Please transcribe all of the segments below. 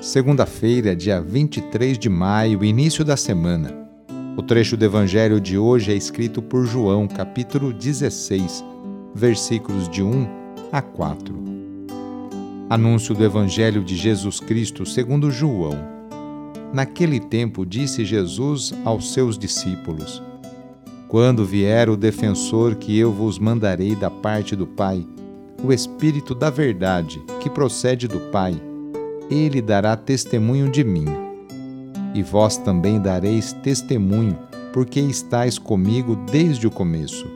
Segunda-feira, dia 23 de maio, início da semana. O trecho do Evangelho de hoje é escrito por João, capítulo 16, versículos de 1 a 4. Anúncio do Evangelho de Jesus Cristo segundo João. Naquele tempo disse Jesus aos seus discípulos: Quando vier o defensor que eu vos mandarei da parte do Pai, o Espírito da Verdade, que procede do Pai, ele dará testemunho de mim. E vós também dareis testemunho, porque estáis comigo desde o começo.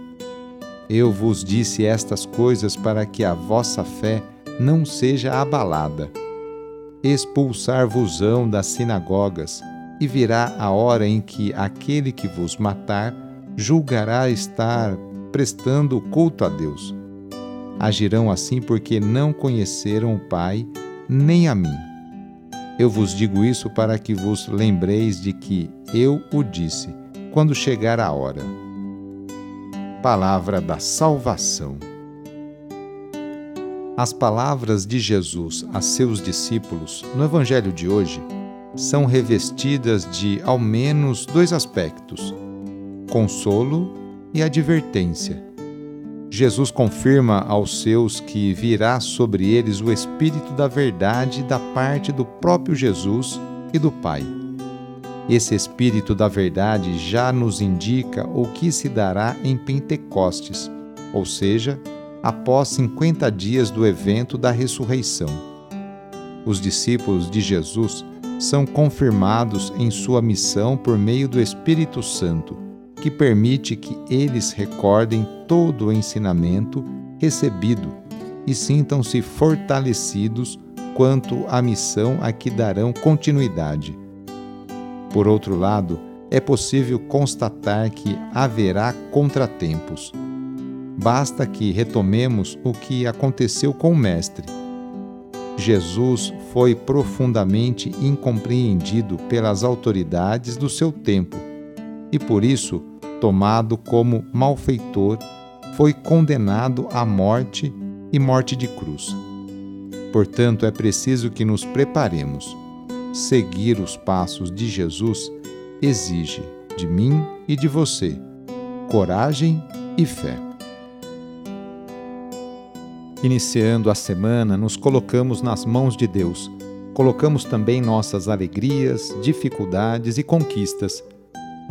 Eu vos disse estas coisas para que a vossa fé não seja abalada. Expulsar-vos-ão das sinagogas, e virá a hora em que aquele que vos matar julgará estar prestando culto a Deus. Agirão assim porque não conheceram o Pai nem a mim. Eu vos digo isso para que vos lembreis de que eu o disse, quando chegar a hora. Palavra da Salvação. As palavras de Jesus a seus discípulos no Evangelho de hoje são revestidas de ao menos dois aspectos: consolo e advertência Jesus confirma aos seus que virá sobre eles o Espírito da Verdade da parte do próprio Jesus e do Pai. Esse Espírito da Verdade já nos indica o que se dará em Pentecostes, ou seja, após 50 dias do evento da ressurreição. Os discípulos de Jesus são confirmados em sua missão por meio do Espírito Santo que permite que eles recordem todo o ensinamento recebido e sintam-se fortalecidos quanto à missão a que darão continuidade. Por outro lado, é possível constatar que haverá contratempos. Basta que retomemos o que aconteceu com o Mestre. Jesus foi profundamente incompreendido pelas autoridades do seu tempo e, por isso, tomado como malfeitor, foi condenado à morte e morte de cruz. Portanto, é preciso que nos preparemos. Seguir os passos de Jesus exige de mim e de você coragem e fé. Iniciando a semana, nos colocamos nas mãos de Deus. Colocamos também nossas alegrias, dificuldades e conquistas